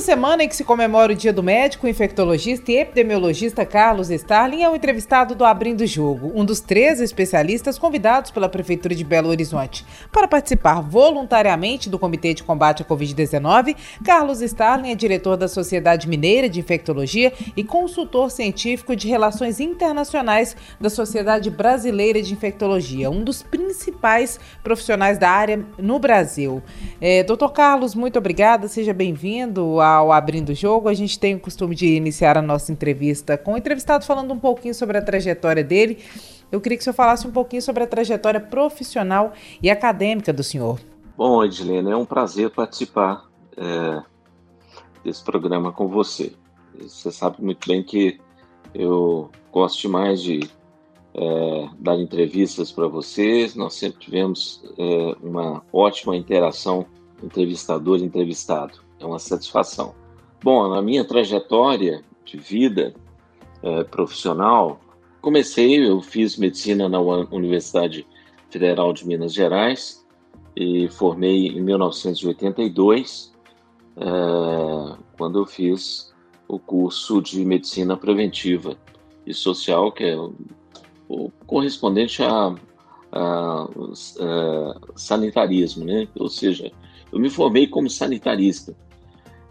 Nesta semana em que se comemora o Dia do Médico, infectologista e epidemiologista Carlos Starling é o entrevistado do Abrindo Jogo, um dos três especialistas convidados pela Prefeitura de Belo Horizonte. Para participar voluntariamente do Comitê de Combate à Covid-19, Carlos Starling é diretor da Sociedade Mineira de Infectologia e consultor científico de Relações Internacionais da Sociedade Brasileira de Infectologia, um dos principais profissionais da área no Brasil. É, doutor Carlos, muito obrigada, seja bem-vindo ao Abrindo o Jogo, a gente tem o costume de iniciar a nossa entrevista com o entrevistado falando um pouquinho sobre a trajetória dele. Eu queria que o senhor falasse um pouquinho sobre a trajetória profissional e acadêmica do senhor. Bom, Edilene, é um prazer participar é, desse programa com você. Você sabe muito bem que eu gosto demais de é, dar entrevistas para vocês. Nós sempre tivemos é, uma ótima interação entrevistador entrevistado é uma satisfação. Bom, na minha trajetória de vida é, profissional, comecei, eu fiz medicina na Universidade Federal de Minas Gerais e formei em 1982, é, quando eu fiz o curso de medicina preventiva e social, que é o, correspondente a, a, a, é, sanitarismo, né? Ou seja, eu me formei como sanitarista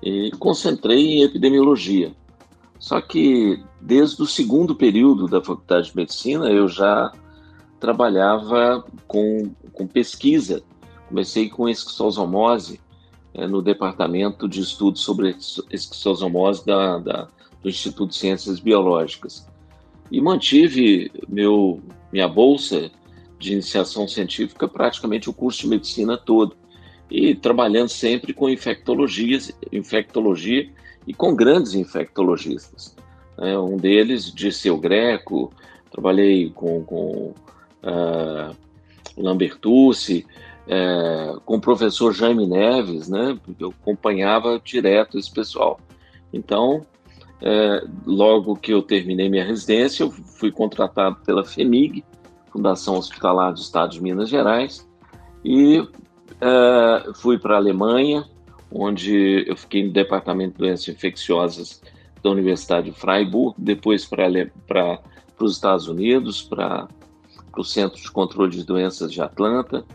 e concentrei em epidemiologia. Só que desde o segundo período da faculdade de medicina eu já trabalhava com, com pesquisa. Comecei com esquistossomose é, no departamento de estudos sobre esquistossomose da, da, do Instituto de Ciências Biológicas. E mantive meu, minha bolsa de iniciação científica praticamente o curso de medicina todo e trabalhando sempre com infectologia, infectologia e com grandes infectologistas. É, um deles, Dirceu Greco, trabalhei com, com uh, Lambertucci, uh, com o professor Jaime Neves, né? eu acompanhava direto esse pessoal. Então, uh, logo que eu terminei minha residência, eu fui contratado pela FEMIG, Fundação Hospitalar do Estado de Minas Gerais, e Uh, fui para a Alemanha, onde eu fiquei no Departamento de Doenças Infecciosas da Universidade de Freiburg, depois para os Estados Unidos, para o Centro de Controle de Doenças de Atlanta.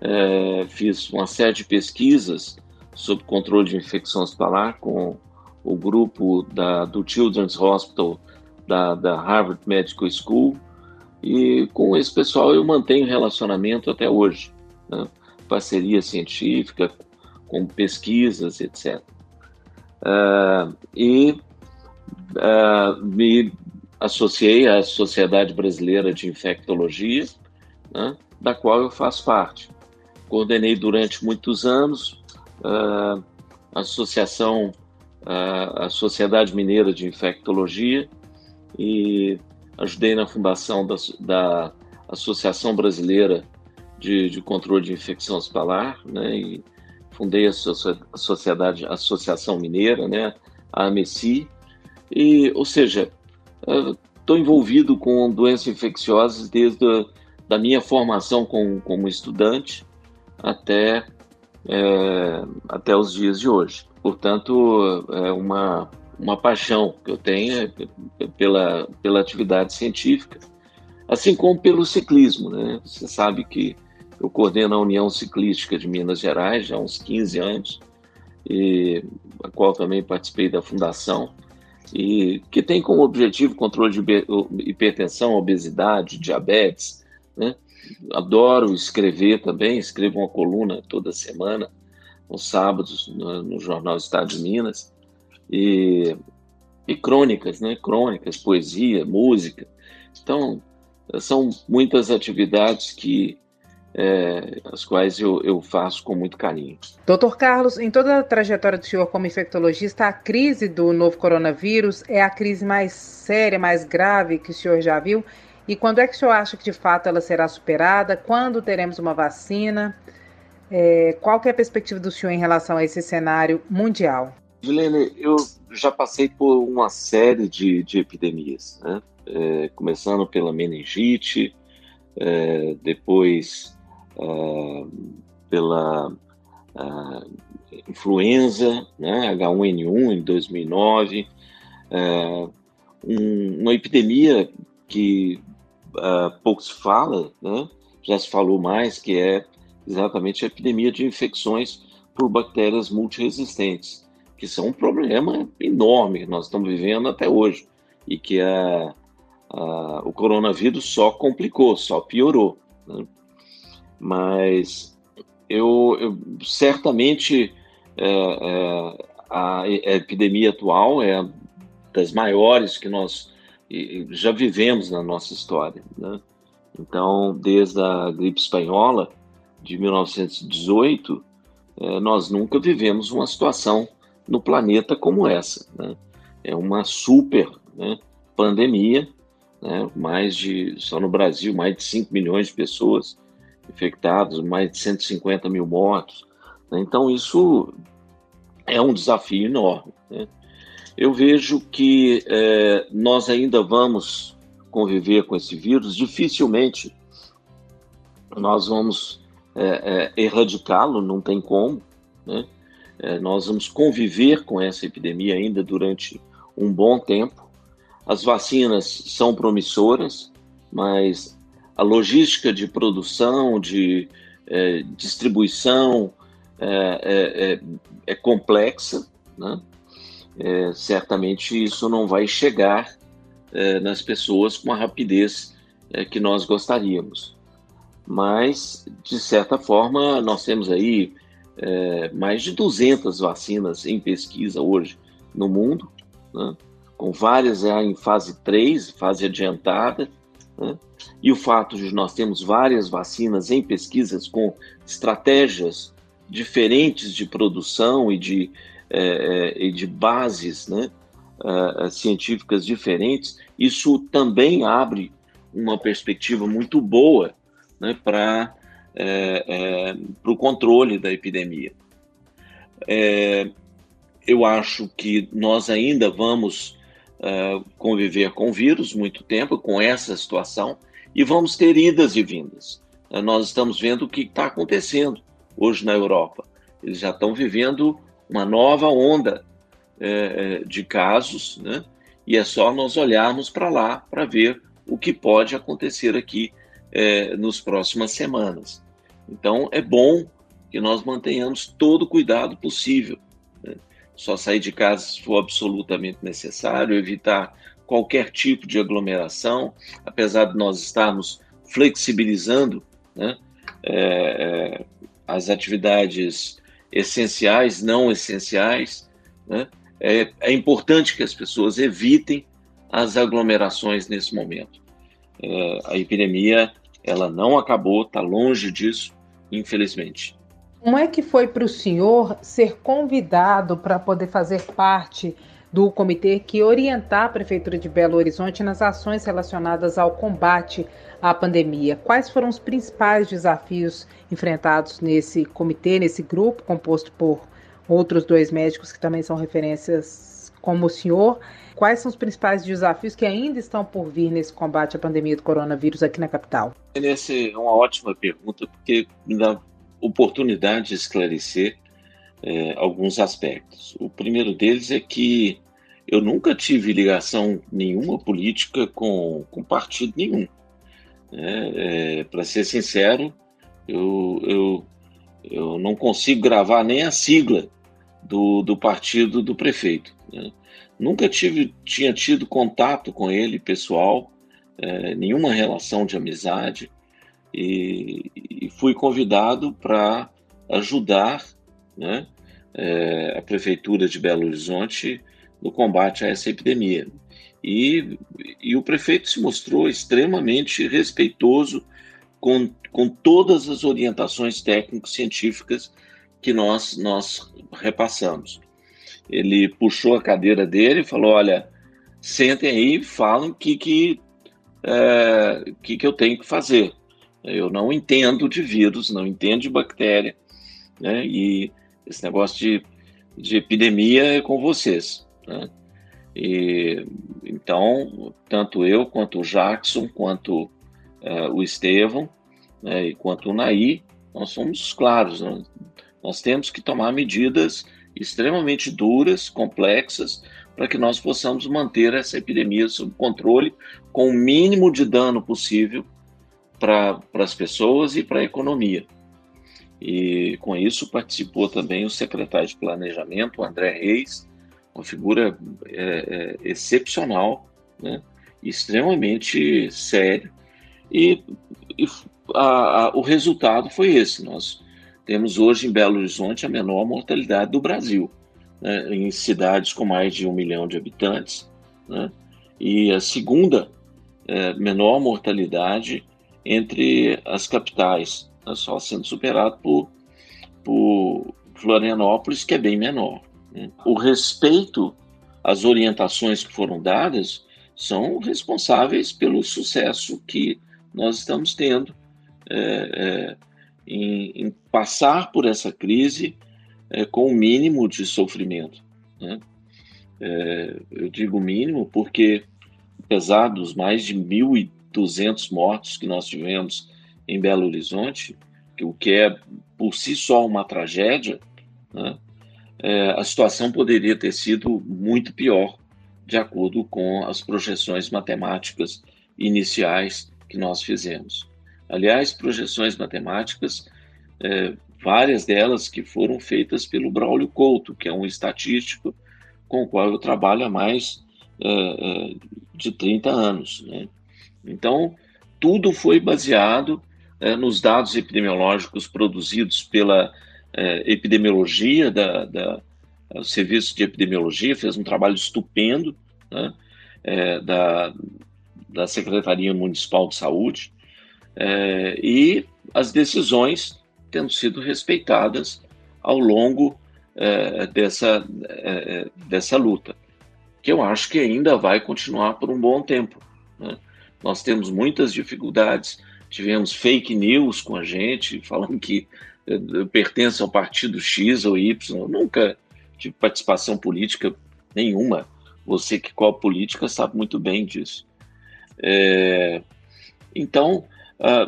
Uh, fiz uma série de pesquisas sobre controle de infecção hospitalar com o grupo da, do Children's Hospital da, da Harvard Medical School e com esse pessoal eu mantenho relacionamento até hoje. Né? Parceria científica, com pesquisas, etc. Uh, e uh, me associei à Sociedade Brasileira de Infectologia, né, da qual eu faço parte. Coordenei durante muitos anos uh, a associação, a Sociedade Mineira de Infectologia e ajudei na fundação da, da Associação Brasileira de, de controle de infecção hospitalar, né, e fundei a, sociedade, a Associação Mineira, né, a AMECI, e, ou seja, estou envolvido com doenças infecciosas desde a, da minha formação com, como estudante até, é, até os dias de hoje. Portanto, é uma, uma paixão que eu tenho pela, pela atividade científica, assim como pelo ciclismo. Né? Você sabe que eu coordeno a União Ciclística de Minas Gerais já há uns 15 anos, e a qual também participei da fundação, e que tem como objetivo controle de hipertensão, obesidade, diabetes. Né? Adoro escrever também, escrevo uma coluna toda semana, aos sábados, no, no Jornal Estado de Minas, e, e crônicas, né? crônicas, poesia, música. Então, são muitas atividades que é, as quais eu, eu, faço com muito carinho. Doutor Carlos, em toda a trajetória do senhor como infectologista, a crise do novo coronavírus é a crise mais séria, mais grave que o senhor já viu? E quando é que o senhor acha que de fato ela será superada? Quando teremos uma vacina? É, qual é a perspectiva do senhor em relação a esse cenário mundial? Juliane, eu já passei por uma série de, de epidemias, né? É, começando pela meningite, é, depois é, pela é, influenza, né? H1N1 em 2009, é, um, uma epidemia que uh, pouco se fala, né? já se falou mais, que é exatamente a epidemia de infecções por bactérias multiresistentes, que são um problema enorme que nós estamos vivendo até hoje e que a, a, o coronavírus só complicou, só piorou. Né? Mas eu, eu certamente é, é, a epidemia atual é das maiores que nós já vivemos na nossa história. Né? Então, desde a gripe espanhola de 1918, é, nós nunca vivemos uma situação no planeta como essa. Né? É uma super né, pandemia, né? mais de, só no Brasil, mais de 5 milhões de pessoas infectadas, mais de 150 mil mortos. Né? Então, isso é um desafio enorme. Né? Eu vejo que é, nós ainda vamos conviver com esse vírus, dificilmente nós vamos é, é, erradicá-lo, não tem como. Né? É, nós vamos conviver com essa epidemia ainda durante um bom tempo. As vacinas são promissoras, mas a logística de produção, de é, distribuição é, é, é complexa, né? é, certamente isso não vai chegar é, nas pessoas com a rapidez é, que nós gostaríamos. Mas, de certa forma, nós temos aí é, mais de 200 vacinas em pesquisa hoje no mundo, né? com várias já em fase 3, fase adiantada, né? e o fato de nós termos várias vacinas em pesquisas com estratégias diferentes de produção e de é, é, e de bases né, é, científicas diferentes, isso também abre uma perspectiva muito boa né, para o controle da epidemia. Eu acho que nós ainda vamos conviver com o vírus muito tempo, com essa situação, e vamos ter idas e vindas. nós estamos vendo o que está acontecendo hoje na Europa. Eles já estão vivendo uma nova onda é, de casos, né? E é só nós olharmos para lá para ver o que pode acontecer aqui nos próximas semanas. Então é bom que nós mantenhamos todo o cuidado possível. Só sair de casa se for absolutamente necessário, evitar qualquer tipo de aglomeração, apesar de nós estarmos flexibilizando né? é, é as atividades essenciais, não essenciais. Né? É, é, importante que as pessoas evitem as aglomerações nesse momento. É, a epidemia ela não acabou, está longe disso, infelizmente. Como é que foi para o senhor ser convidado para poder fazer parte do comitê que orientar a Prefeitura de Belo Horizonte nas ações relacionadas ao combate à pandemia. Quais foram os principais desafios enfrentados nesse comitê, nesse grupo, composto por outros dois médicos que também são referências como o senhor? Quais são os principais desafios que ainda estão por vir nesse combate à pandemia do coronavírus aqui na capital? Essa é uma ótima pergunta, porque dá oportunidade de esclarecer é, alguns aspectos. O primeiro deles é que eu nunca tive ligação nenhuma política com, com partido nenhum. É, é, Para ser sincero, eu, eu, eu não consigo gravar nem a sigla do, do partido do prefeito. Né? Nunca tive, tinha tido contato com ele pessoal, é, nenhuma relação de amizade, e, e fui convidado para ajudar né, é, a Prefeitura de Belo Horizonte no combate a essa epidemia. E, e o prefeito se mostrou extremamente respeitoso com, com todas as orientações técnico-científicas que nós, nós repassamos. Ele puxou a cadeira dele e falou: Olha, sentem aí e falem o que, que, é, que, que eu tenho que fazer. Eu não entendo de vírus, não entendo de bactéria, né? e esse negócio de, de epidemia é com vocês. Né? E, então, tanto eu, quanto o Jackson, quanto uh, o Estevão, né, e quanto o Naí, nós somos claros, né? nós temos que tomar medidas extremamente duras, complexas, para que nós possamos manter essa epidemia sob controle com o mínimo de dano possível para as pessoas e para a economia. E com isso participou também o secretário de Planejamento, André Reis, uma figura é, é, excepcional, né? extremamente sério. E, e a, a, o resultado foi esse. Nós temos hoje em Belo Horizonte a menor mortalidade do Brasil, né? em cidades com mais de um milhão de habitantes, né? e a segunda é, menor mortalidade entre as capitais, né? só sendo superado por, por Florianópolis, que é bem menor. Né? O respeito às orientações que foram dadas são responsáveis pelo sucesso que nós estamos tendo é, é, em, em, passar por essa crise é, com o mínimo de sofrimento. Né? É, eu digo mínimo porque, apesar dos mais de 1.200 mortos que nós tivemos em Belo Horizonte, o que é por si só uma tragédia, né? é, a situação poderia ter sido muito pior, de acordo com as projeções matemáticas iniciais que nós fizemos. Aliás, projeções matemáticas, é, várias delas que foram feitas pelo Braulio Couto, que é um estatístico com o qual eu trabalho há mais é, é de 30 anos. Né? Então, tudo foi baseado é, nos dados epidemiológicos produzidos pela é, epidemiologia, da, da, o Serviço de Epidemiologia fez um trabalho estupendo né, é, da, da Secretaria Municipal de Saúde e as decisões tendo sido respeitadas ao longo dessa, dessa luta, que eu acho que ainda vai continuar por um bom tempo. Né? Nós temos muitas dificuldades, tivemos fake news com a gente, falando que eu pertenço ao partido X ou Y, eu nunca tive participação política nenhuma. Você que qual política sabe muito bem disso. É, então, a,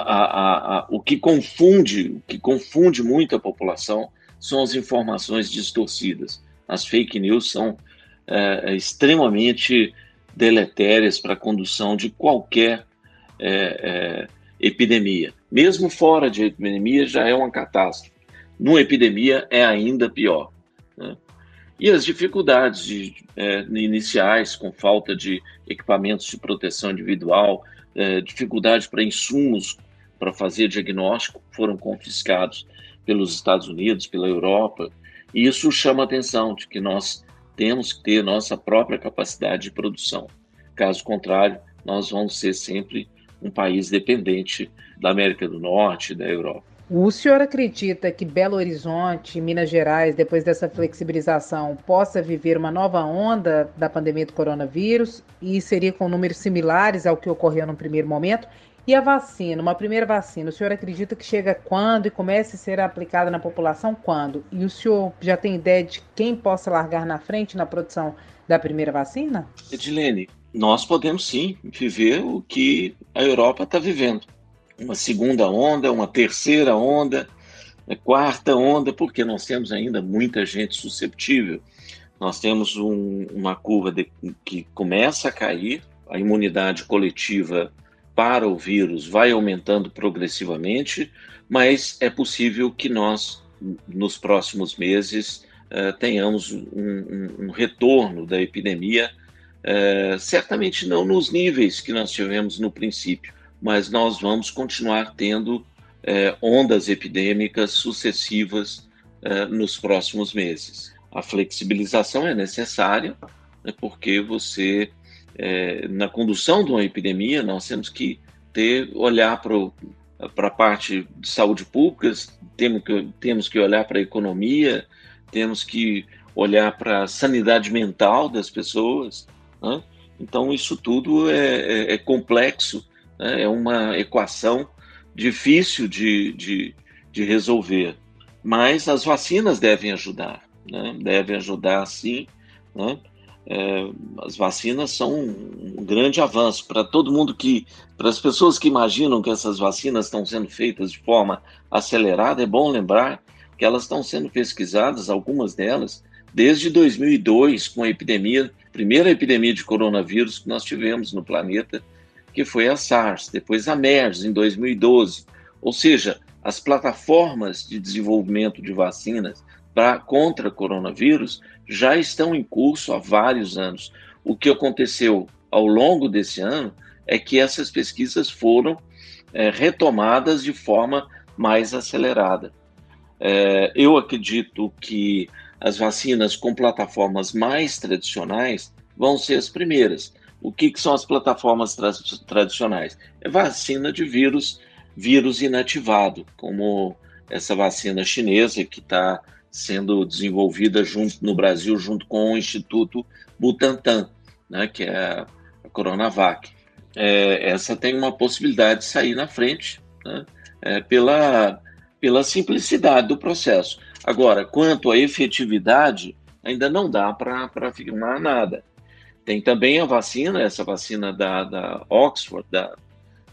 a, a, o que confunde, o que confunde muito a população são as informações distorcidas. As fake news são é, extremamente deletérias para a condução de qualquer é, é epidemia. Mesmo fora de epidemia já é uma catástrofe. Numa epidemia é ainda pior. Né? E as dificuldades de, é, iniciais, com falta de equipamentos de proteção individual, é, dificuldade para insumos para fazer diagnóstico, foram confiscados pelos Estados Unidos, pela Europa. E isso chama a atenção de que nós temos que ter nossa própria capacidade de produção. Caso contrário, nós vamos ser sempre um país dependente da América do Norte da Europa. O senhor acredita que Belo Horizonte, Minas Gerais, depois dessa flexibilização, possa viver uma nova onda da pandemia do coronavírus e seria com números similares ao que ocorreu no primeiro momento? E a vacina, uma primeira vacina, o senhor acredita que chega quando e comece a ser aplicada na população quando? E o senhor já tem ideia de quem possa largar na frente na produção da primeira vacina? Edilene, nós podemos sim viver o que a Europa está vivendo. Uma segunda onda, uma terceira onda, uma quarta onda, porque nós temos ainda muita gente susceptível. Nós temos um, uma curva de, que começa a cair, a imunidade coletiva para o vírus vai aumentando progressivamente, mas é possível que nós, nos próximos meses, uh, tenhamos um, um, um retorno da epidemia é, certamente não nos níveis que nós tivemos no princípio, mas nós vamos continuar tendo é, ondas epidêmicas sucessivas é, nos próximos meses. A flexibilização é necessária, né, porque você, é, na condução de uma epidemia, nós temos que ter, olhar para a parte de saúde pública, temos que, temos que olhar para a economia, temos que olhar para a sanidade mental das pessoas, né? Então, isso tudo é, é, é complexo, né? é uma equação difícil de, de, de, resolver. Mas as vacinas devem ajudar, né? devem ajudar sim, né? É, as vacinas são um grande avanço para todo mundo que, para as pessoas que imaginam que essas vacinas estão sendo feitas de forma acelerada, é bom lembrar que elas estão sendo pesquisadas, algumas delas, desde 2002, com a epidemia, primeira epidemia de coronavírus que nós tivemos no planeta, que foi a SARS, depois a MERS em 2012. Ou seja, as plataformas de desenvolvimento de vacinas pra, contra coronavírus já estão em curso há vários anos. O que aconteceu ao longo desse ano é que essas pesquisas foram é, retomadas de forma mais acelerada. É, eu acredito que as vacinas com plataformas mais tradicionais vão ser as primeiras. O que, que são as plataformas tra tradicionais? É vacina de vírus, vírus inativado, como essa vacina chinesa que está sendo desenvolvida junto no Brasil junto com o Instituto Butantan, né, que é a Coronavac. É, essa tem uma possibilidade de sair na frente né, é, pela, pela simplicidade do processo. Agora, quanto à efetividade, ainda não dá para afirmar nada. Tem também a vacina, essa vacina da, da Oxford, da,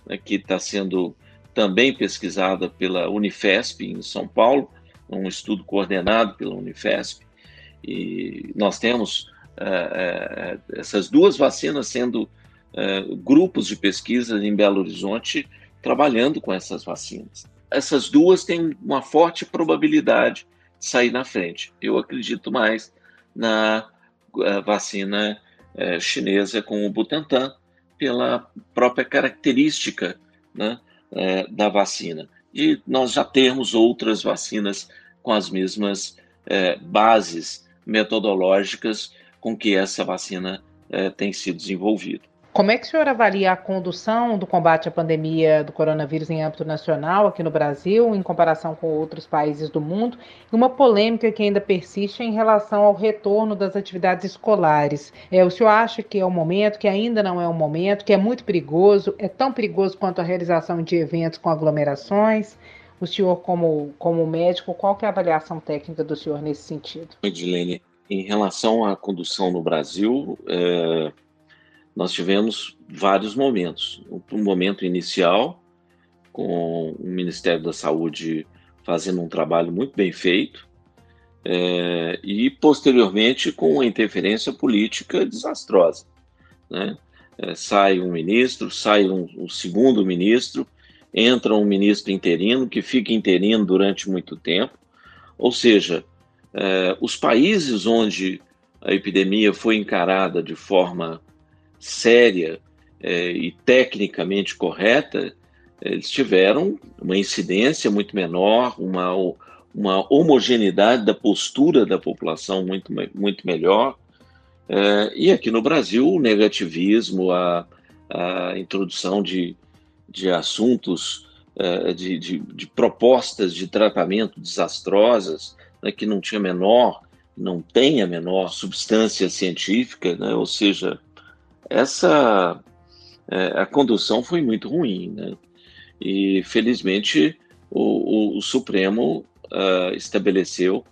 né, que está sendo também pesquisada pela Unifesp em São Paulo, um estudo coordenado pela Unifesp. E nós temos é, é, essas duas vacinas sendo é, grupos de pesquisa em Belo Horizonte trabalhando com essas vacinas. Essas duas têm uma forte probabilidade de sair na frente. Eu acredito mais na vacina chinesa com o Butantan, pela própria característica né, da vacina. E nós já temos outras vacinas com as mesmas é, bases metodológicas com que essa vacina é, tem sido desenvolvida. Como é que o senhor avalia a condução do combate à pandemia do coronavírus em âmbito nacional aqui no Brasil, em comparação com outros países do mundo, e uma polêmica que ainda persiste em relação ao retorno das atividades escolares? É, o senhor acha que é o momento, que ainda não é o momento, que é muito perigoso, é tão perigoso quanto a realização de eventos com aglomerações? O senhor, como, como médico, qual é a avaliação técnica do senhor nesse sentido? Edilene, em relação à condução no Brasil, é nós tivemos vários momentos. Um momento inicial, com o Ministério da Saúde fazendo um trabalho muito bem feito, é, e posteriormente com uma interferência política desastrosa. Né? É, sai um ministro, sai um, um, segundo ministro, entra um ministro interino que fica interino durante muito tempo. Ou seja, é, os países onde a epidemia foi encarada de forma séria é, e tecnicamente correta, eles tiveram uma incidência muito menor, uma, uma homogeneidade da postura da população muito, muito melhor. É, e aqui no Brasil, o negativismo, a, a introdução de, de assuntos, é, de, de, de, propostas de tratamento desastrosas, né, que não tinha menor, não tem a menor substância científica, né, ou seja, essa é, a condução foi muito ruim, né? E felizmente o, o, o Supremo uh, estabeleceu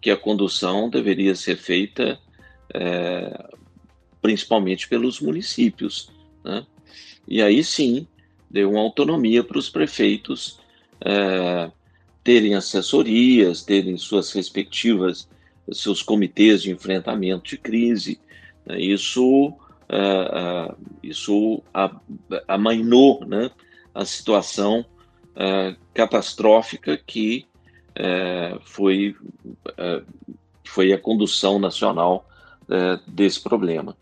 que a condução deveria ser feita é, principalmente pelos municípios, né? E aí sim deu uma autonomia para os prefeitos é, terem assessorias, terem suas respectivas seus comitês de enfrentamento de crise. Né? Isso uh, uh, isso amainou né, a situação uh, catastrófica que foi, foi a condução nacional desse problema.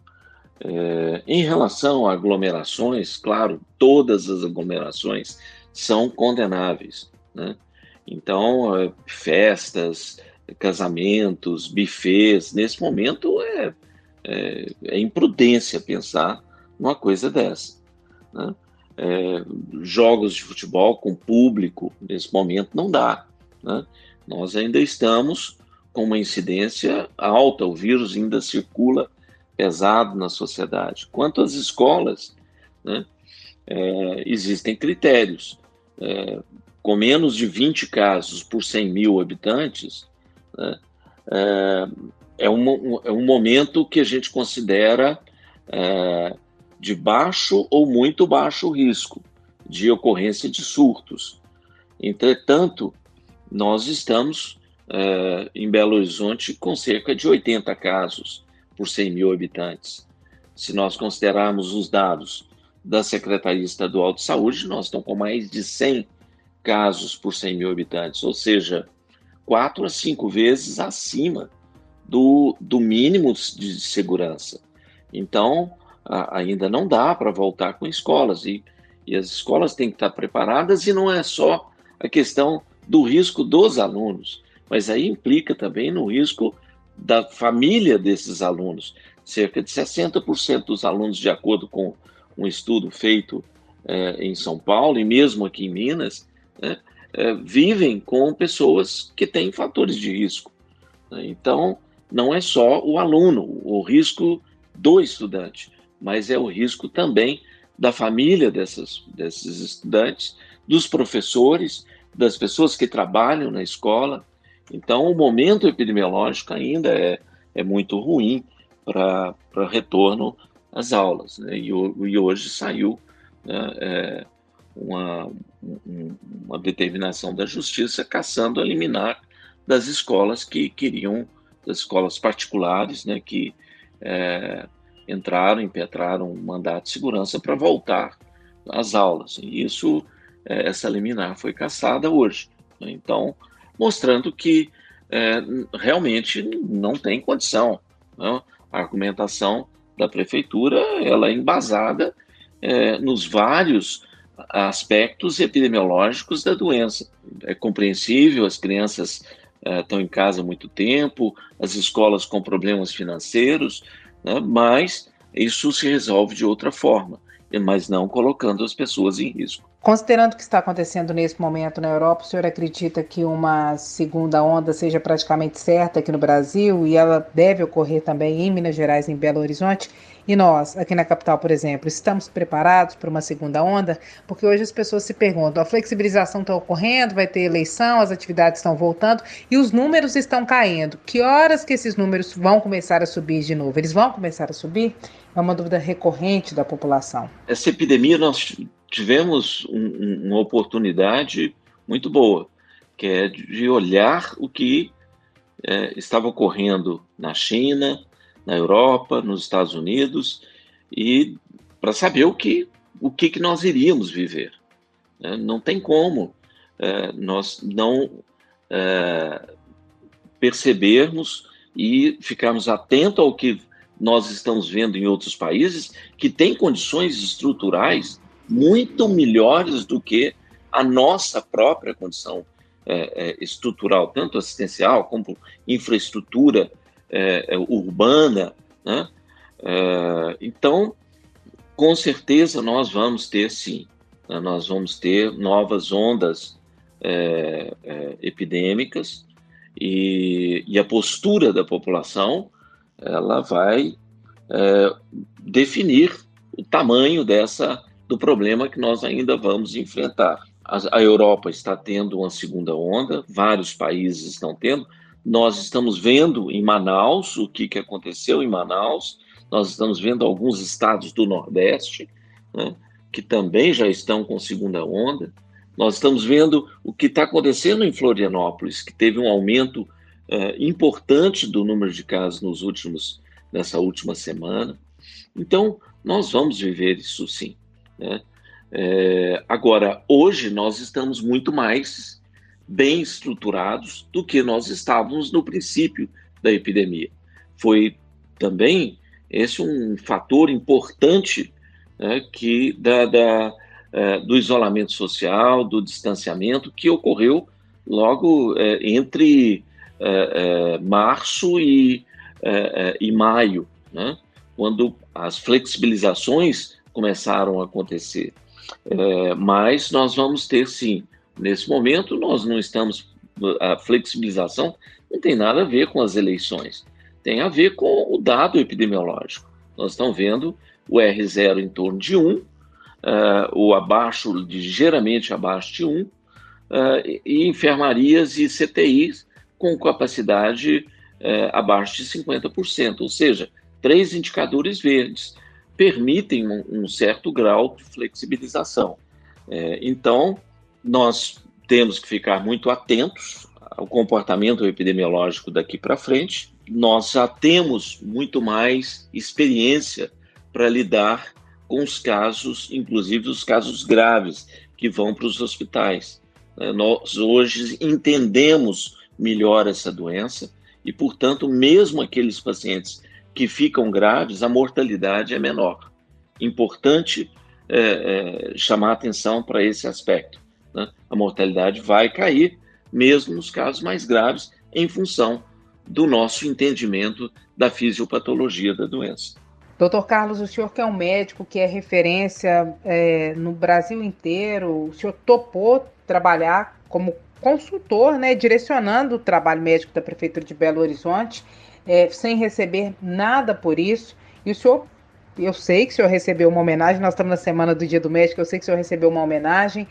Em relação a aglomerações, claro, todas as aglomerações são condenáveis. Né? Então, festas, casamentos, bufês, nesse momento é é, é imprudência pensar numa coisa dessa. Né? É, jogos de futebol com público, nesse momento, não dá. Né? Nós ainda estamos com uma incidência alta, o vírus ainda circula pesado na sociedade. Quanto às escolas, né, é, existem critérios. É, com menos de 20 casos por 100 mil habitantes, né, é, é um, é um momento que a gente considera é, de baixo ou muito baixo risco de ocorrência de surtos. Entretanto, nós estamos é, em Belo Horizonte com cerca de 80 casos por 100 mil habitantes. Se nós considerarmos os dados da Secretaria Estadual de Saúde, nós estamos com mais de 100 casos por 100 mil habitantes, ou seja, quatro a cinco vezes acima do, do mínimo de segurança. Então, a, ainda não dá para voltar com escolas, e, e as escolas têm que estar preparadas, e não é só a questão do risco dos alunos, mas aí implica também no risco da família desses alunos. Cerca de 60% dos alunos, de acordo com um estudo feito é, em São Paulo e mesmo aqui em Minas, né, é, vivem com pessoas que têm fatores de risco. Né? Então, não é só o aluno, o risco do estudante, mas é o risco também da família dessas, desses estudantes, dos professores, das pessoas que trabalham na escola. Então, o momento epidemiológico ainda é, é muito ruim para retorno às aulas. Né? E, e, hoje saiu né, é, uma, uma determinação da justiça caçando a liminar das escolas que queriam, das escolas particulares, né, que é, entraram, impetraram um mandato de segurança para voltar às aulas. E isso, é, essa liminar foi caçada hoje. Né? Então, mostrando que é, realmente não tem condição. Né? A argumentação da prefeitura ela é embasada é, nos vários aspectos epidemiológicos da doença. É compreensível, as crianças uh, estão em casa há muito tempo, as escolas com problemas financeiros, né, mas isso se resolve de outra forma, mas não colocando as pessoas em risco. Considerando o que está acontecendo nesse momento na Europa, o senhor acredita que uma segunda onda seja praticamente certa aqui no Brasil e ela deve ocorrer também em Minas Gerais, em Belo Horizonte? E nós, aqui na capital, por exemplo, estamos preparados para uma segunda onda? Porque hoje as pessoas se perguntam: a flexibilização está ocorrendo, vai ter eleição, as atividades estão voltando e os números estão caindo. Que horas que esses números vão começar a subir de novo? Eles vão começar a subir? É uma dúvida recorrente da população. Essa epidemia nós tivemos um, uma oportunidade muito boa, que é de olhar o que é, estava ocorrendo na China, na Europa, nos Estados Unidos, e para saber o que, o que, que nós iríamos viver. É, não tem como é, nós não é, percebermos e ficarmos atentos ao que nós estamos vendo em outros países que têm condições estruturais muito melhores do que a nossa própria condição é, é, estrutural, tanto assistencial como infraestrutura é, é urbana. Né? É, então, com certeza, nós vamos ter, sim, né? nós vamos ter novas ondas é, epidêmicas e, e, a postura da população ela vai definir o tamanho dessa do problema que nós ainda vamos enfrentar. A, a Europa está tendo uma segunda onda, vários países estão tendo. Nós estamos vendo em Manaus o que, que aconteceu em Manaus, nós estamos vendo alguns estados do Nordeste né, que também já estão com segunda onda. Nós estamos vendo o que está acontecendo em Florianópolis, que teve um aumento é, importante do número de casos nos últimos, nessa última semana. Então, nós vamos viver isso sim. Né? É, agora, hoje nós estamos muito mais bem estruturados do que nós estávamos no princípio da epidemia. Foi também esse um fator importante né, que da, da é, do isolamento social, do distanciamento que ocorreu logo é, entre é, é março e, é, é, e maio, né, quando as flexibilizações começaram a acontecer. É, mas nós vamos ter sim. Nesse momento, nós não estamos. A flexibilização não tem nada a ver com as eleições, tem a ver com o dado epidemiológico. Nós estamos vendo o R0 em torno de 1, uh, é, o abaixo, ligeiramente abaixo de 1, uh, e enfermarias e CTIs com capacidade é, abaixo de 50%, ou seja, três indicadores verdes permitem um, um certo grau de flexibilização. É, então, nós temos que ficar muito atentos ao comportamento epidemiológico daqui para frente. Nós já temos muito mais experiência para lidar com os casos, inclusive os casos graves, que vão para os hospitais. É, nós hoje entendemos melhor essa doença e, portanto, mesmo aqueles pacientes que ficam graves, a mortalidade é menor. Importante é, é, chamar atenção para esse aspecto. Né? A mortalidade vai cair, mesmo nos casos mais graves, em função do nosso entendimento da fisiopatologia da doença. Doutor Carlos, o senhor que é um médico que é referência é, no Brasil inteiro, o senhor topou trabalhar como consultor, né, direcionando o trabalho médico da Prefeitura de Belo Horizonte, é, sem receber nada por isso. E o senhor, eu sei que o senhor recebeu uma homenagem, nós estamos na semana do Dia do Médico, eu sei que o senhor recebeu uma homenagem.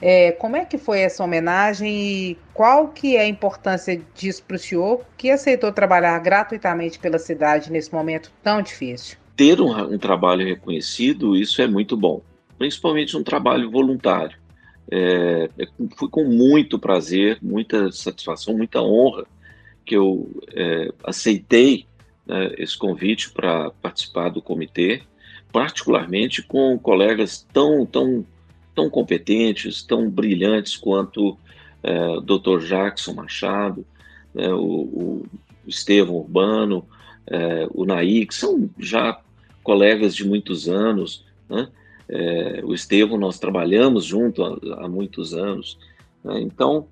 É, como é que foi essa homenagem e qual que é a importância disso para o senhor, que aceitou trabalhar gratuitamente pela cidade nesse momento tão difícil? Ter um, um trabalho reconhecido, isso é muito bom, principalmente um trabalho voluntário. É, é, foi com muito prazer, muita satisfação, muita honra que eu é, aceitei né, esse convite para participar do comitê, particularmente com colegas tão, tão, tão competentes, tão brilhantes quanto é, o Dr. Jackson Machado, né, o, o Estevão Urbano, é, o Naí, que são já colegas de muitos anos, né? É, o Estevam, nós trabalhamos junto há, há muitos anos. Né? Então,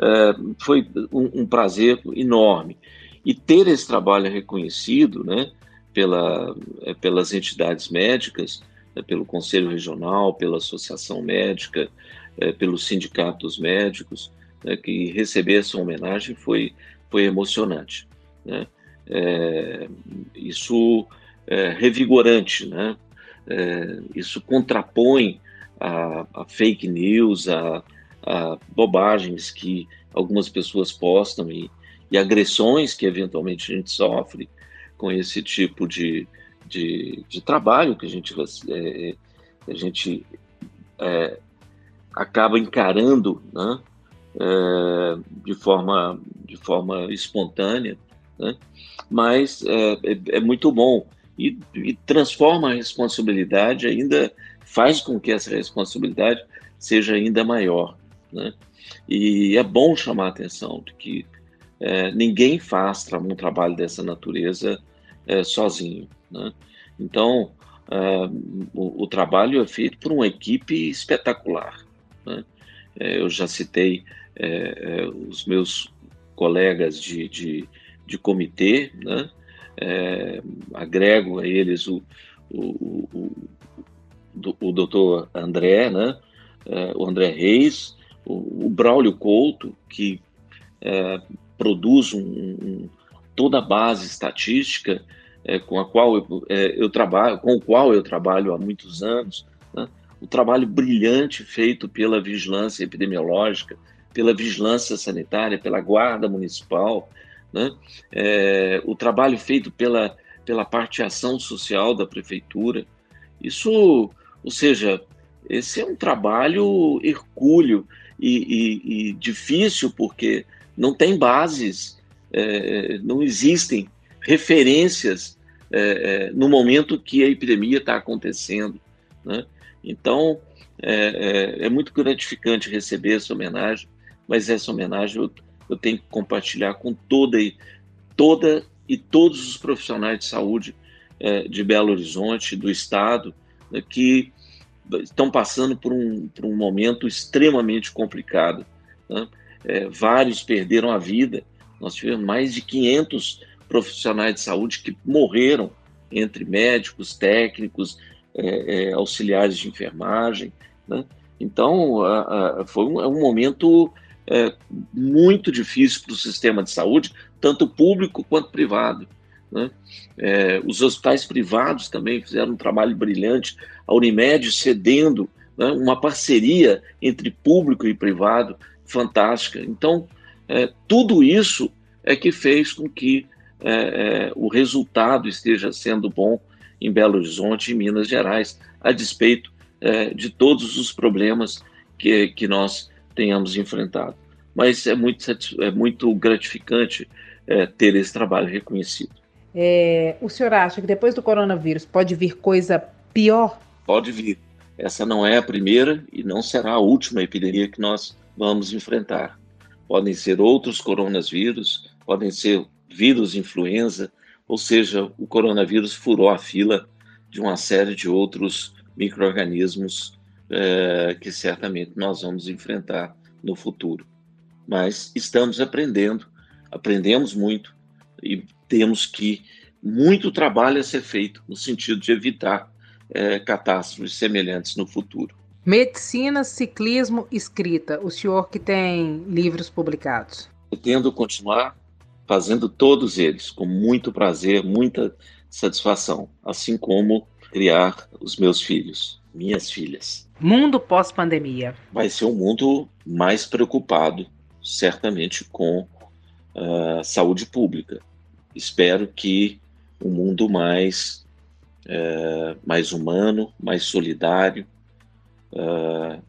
é, foi um, um, prazer enorme. E ter esse trabalho reconhecido né, pela, é, pelas entidades médicas, né, pelo Conselho Regional, pela Associação Médica, é, pelos sindicatos médicos, né, que receber essa homenagem foi, foi emocionante. Né? É, isso é revigorante, né? É, isso contrapõe a, a, fake news, a, a, bobagens que algumas pessoas postam e, e, agressões que eventualmente a gente sofre com esse tipo de, de, de trabalho que a gente, é, a gente é, acaba encarando né, é, de, forma, de forma espontânea, né, mas é, é, é muito bom e, e transforma a responsabilidade ainda, faz com que essa responsabilidade seja ainda maior. Né? E é bom chamar a atenção de que é, ninguém faz um trabalho dessa natureza é, sozinho. Né? Então, é, o, o, trabalho é feito por uma equipe espetacular. Né? É, eu já citei é, é, os meus colegas de, de, de comitê, né? É, agrego a eles o, o, o, o doutor André, né? É, o André Reis, o, o Braulio Couto, que é, produz um, um, toda a base estatística é, com a qual eu, é, eu, trabalho, com o qual eu trabalho há muitos anos, né? o trabalho brilhante feito pela vigilância epidemiológica, pela vigilância sanitária, pela guarda municipal, né? É, o trabalho feito pela, pela parte ação social da prefeitura. Isso, ou seja, esse é um trabalho hercúleo e, e, e difícil porque não tem bases, é, não existem referências é, é no momento que a epidemia está acontecendo. Né? Então, é, é, é, muito gratificante receber essa homenagem, mas essa homenagem eu eu tenho que compartilhar com toda e, toda e todos os profissionais de saúde é, de Belo Horizonte, do Estado, né, que estão passando por um, por um momento extremamente complicado. Né? É, vários perderam a vida, nós tivemos mais de 500 profissionais de saúde que morreram, entre médicos, técnicos, é, auxiliares de enfermagem. Né? Então, a, a, foi um, um momento é, muito difícil para o sistema de saúde, tanto público quanto privado. Né? É, os hospitais privados também fizeram um trabalho brilhante, a Unimed cedendo né, uma parceria entre público e privado fantástica. Então, é, tudo isso é que fez com que é, é, o resultado esteja sendo bom em Belo Horizonte e Minas Gerais, a despeito é, de todos os problemas que, que nós tenhamos enfrentado. Mas é muito, é muito gratificante é, ter esse trabalho reconhecido. É, o senhor acha que depois do coronavírus pode vir coisa pior? Pode vir. Essa não é a primeira e não será a última epidemia que nós vamos enfrentar. Podem ser outros coronavírus, podem ser vírus influenza, ou seja, o coronavírus furou a fila de uma série de outros micro-organismos é, que certamente nós vamos enfrentar no futuro. Mas estamos aprendendo, aprendemos muito e temos que muito trabalho a ser feito no sentido de evitar é, catástrofes semelhantes no futuro. Medicina, ciclismo, escrita. O senhor que tem livros publicados. Pretendo continuar fazendo todos eles com muito prazer, muita satisfação, assim como criar os meus filhos, minhas filhas. Mundo pós-pandemia. Vai ser um mundo mais preocupado, certamente, com uh, saúde pública. Espero que um mundo mais, uh, mais humano, mais solidário, uh,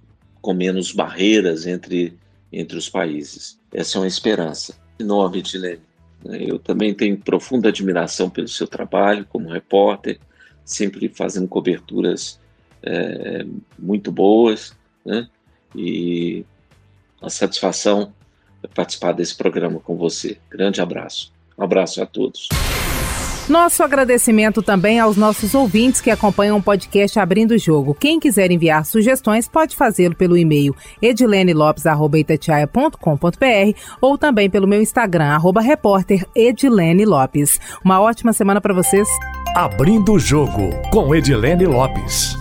com menos barreiras entre, entre os países. Essa é uma esperança enorme, Tilene. Eu também tenho profunda admiração pelo seu trabalho como repórter, sempre fazendo coberturas é, muito boas, né? E a satisfação é participar desse programa com você. Grande abraço. Um abraço a todos. Nosso agradecimento também aos nossos ouvintes que acompanham o podcast Abrindo o Jogo. Quem quiser enviar sugestões pode fazê-lo pelo e-mail edilenelopes.com.br ou também pelo meu Instagram, arroba repórter Edilene Lopes. Uma ótima semana para vocês. Abrindo o Jogo com Edilene Lopes.